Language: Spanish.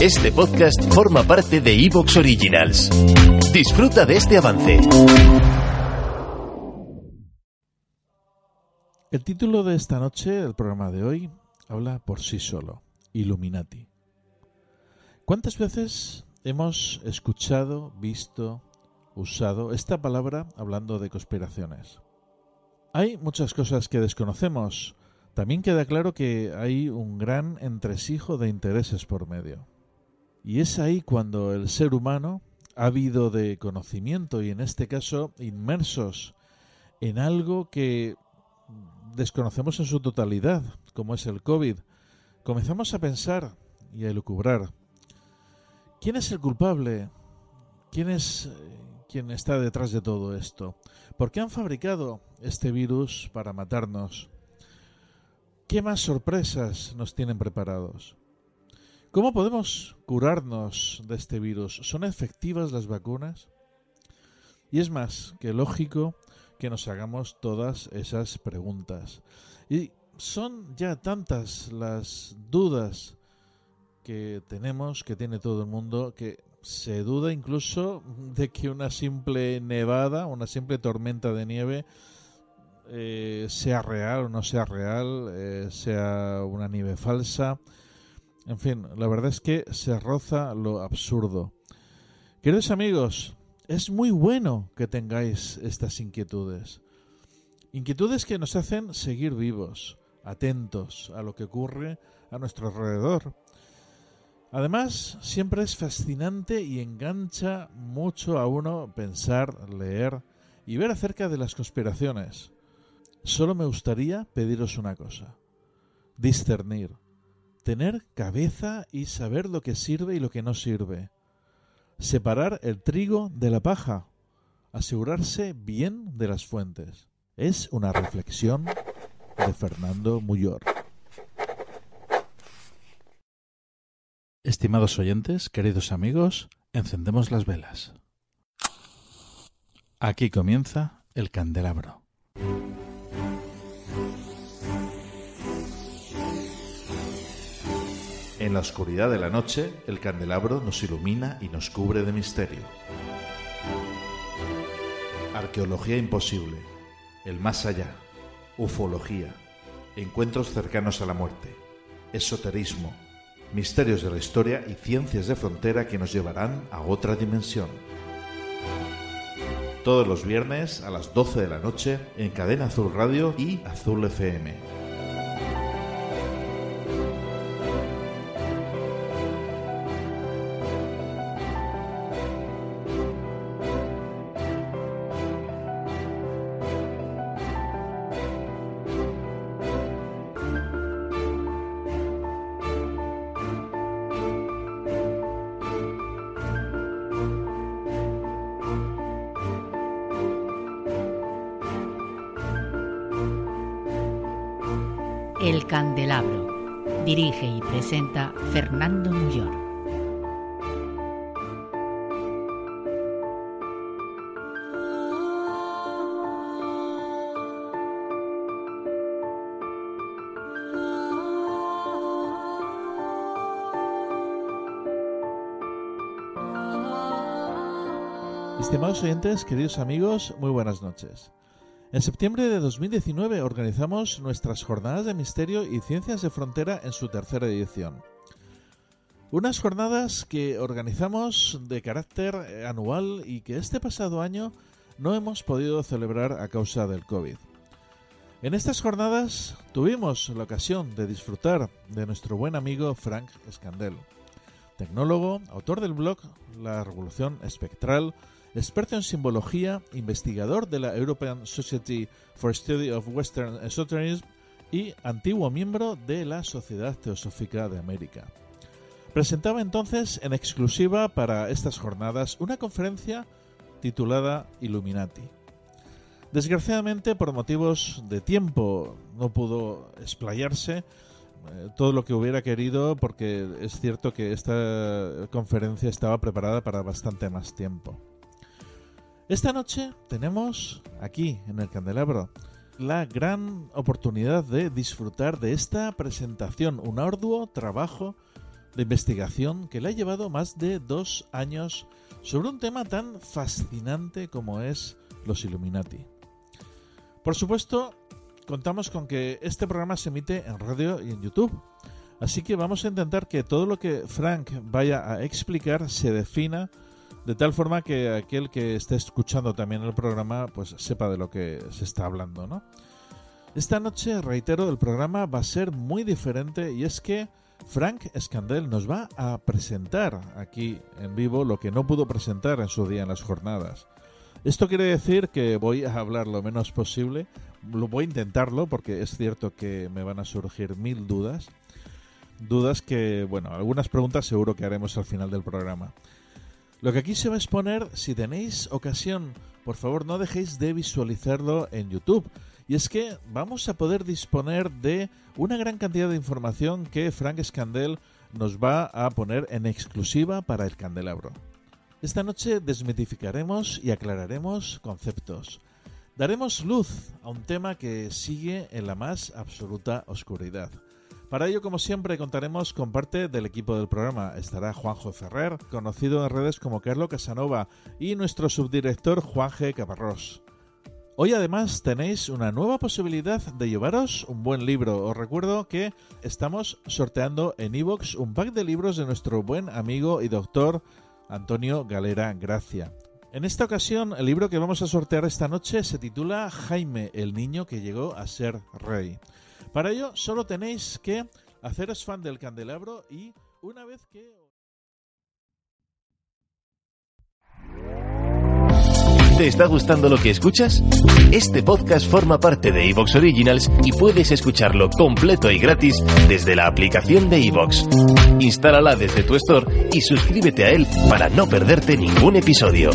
Este podcast forma parte de Evox Originals. Disfruta de este avance. El título de esta noche, del programa de hoy, habla por sí solo. Illuminati. ¿Cuántas veces hemos escuchado, visto, usado esta palabra hablando de conspiraciones? Hay muchas cosas que desconocemos. También queda claro que hay un gran entresijo de intereses por medio. Y es ahí cuando el ser humano, ávido de conocimiento y en este caso inmersos en algo que desconocemos en su totalidad, como es el COVID, comenzamos a pensar y a elucubrar. ¿Quién es el culpable? ¿Quién es eh, quien está detrás de todo esto? ¿Por qué han fabricado este virus para matarnos? ¿Qué más sorpresas nos tienen preparados? ¿Cómo podemos curarnos de este virus? ¿Son efectivas las vacunas? Y es más que lógico que nos hagamos todas esas preguntas. Y son ya tantas las dudas que tenemos, que tiene todo el mundo, que se duda incluso de que una simple nevada, una simple tormenta de nieve, eh, sea real o no sea real, eh, sea una nieve falsa. En fin, la verdad es que se roza lo absurdo. Queridos amigos, es muy bueno que tengáis estas inquietudes. Inquietudes que nos hacen seguir vivos, atentos a lo que ocurre a nuestro alrededor. Además, siempre es fascinante y engancha mucho a uno pensar, leer y ver acerca de las conspiraciones. Solo me gustaría pediros una cosa. Discernir tener cabeza y saber lo que sirve y lo que no sirve. Separar el trigo de la paja. Asegurarse bien de las fuentes. Es una reflexión de Fernando Muyor. Estimados oyentes, queridos amigos, encendemos las velas. Aquí comienza el candelabro. La oscuridad de la noche, el candelabro nos ilumina y nos cubre de misterio. Arqueología imposible, el más allá, ufología, encuentros cercanos a la muerte, esoterismo, misterios de la historia y ciencias de frontera que nos llevarán a otra dimensión. Todos los viernes a las 12 de la noche en Cadena Azul Radio y Azul FM. El Candelabro. Dirige y presenta Fernando Muyor. Estimados oyentes, queridos amigos, muy buenas noches. En septiembre de 2019 organizamos nuestras Jornadas de Misterio y Ciencias de Frontera en su tercera edición. Unas jornadas que organizamos de carácter eh, anual y que este pasado año no hemos podido celebrar a causa del COVID. En estas jornadas tuvimos la ocasión de disfrutar de nuestro buen amigo Frank Scandel, tecnólogo, autor del blog La Revolución Espectral, experto en simbología, investigador de la European Society for Study of Western Esotericism y antiguo miembro de la Sociedad Teosófica de América. presentaba entonces en exclusiva para estas jornadas una conferencia titulada Illuminati. Desgraciadamente, por motivos de tiempo, no pudo explayarse eh, todo lo que hubiera querido porque es cierto que esta conferencia estaba preparada para bastante más tiempo. Esta noche tenemos aquí en el candelabro la gran oportunidad de disfrutar de esta presentación, un arduo trabajo de investigación que le ha llevado más de dos años sobre un tema tan fascinante como es los Illuminati. Por supuesto, contamos con que este programa se emite en radio y en YouTube. Así que vamos a intentar que todo lo que Frank vaya a explicar se defina de tal forma que aquel que esté escuchando también el programa pues sepa de lo que se está hablando, ¿no? Esta noche, reitero, el programa va a ser muy diferente y es que Frank Scandel nos va a presentar aquí en vivo lo que no pudo presentar en su día en las jornadas. Esto quiere decir que voy a hablar lo menos posible, voy a intentarlo porque es cierto que me van a surgir mil dudas, dudas que, bueno, algunas preguntas seguro que haremos al final del programa. Lo que aquí se va a exponer, si tenéis ocasión, por favor no dejéis de visualizarlo en YouTube. Y es que vamos a poder disponer de una gran cantidad de información que Frank Scandel nos va a poner en exclusiva para el candelabro. Esta noche desmitificaremos y aclararemos conceptos. Daremos luz a un tema que sigue en la más absoluta oscuridad. Para ello, como siempre, contaremos con parte del equipo del programa. Estará Juanjo Ferrer, conocido en redes como Carlo Casanova, y nuestro subdirector Juan G. Caparrós. Hoy además tenéis una nueva posibilidad de llevaros un buen libro. Os recuerdo que estamos sorteando en iVoox un pack de libros de nuestro buen amigo y doctor Antonio Galera Gracia. En esta ocasión, el libro que vamos a sortear esta noche se titula Jaime, el niño que llegó a ser rey. Para ello, solo tenéis que haceros fan del candelabro y una vez que... ¿Te está gustando lo que escuchas? Este podcast forma parte de Evox Originals y puedes escucharlo completo y gratis desde la aplicación de Evox. Instálala desde tu store y suscríbete a él para no perderte ningún episodio.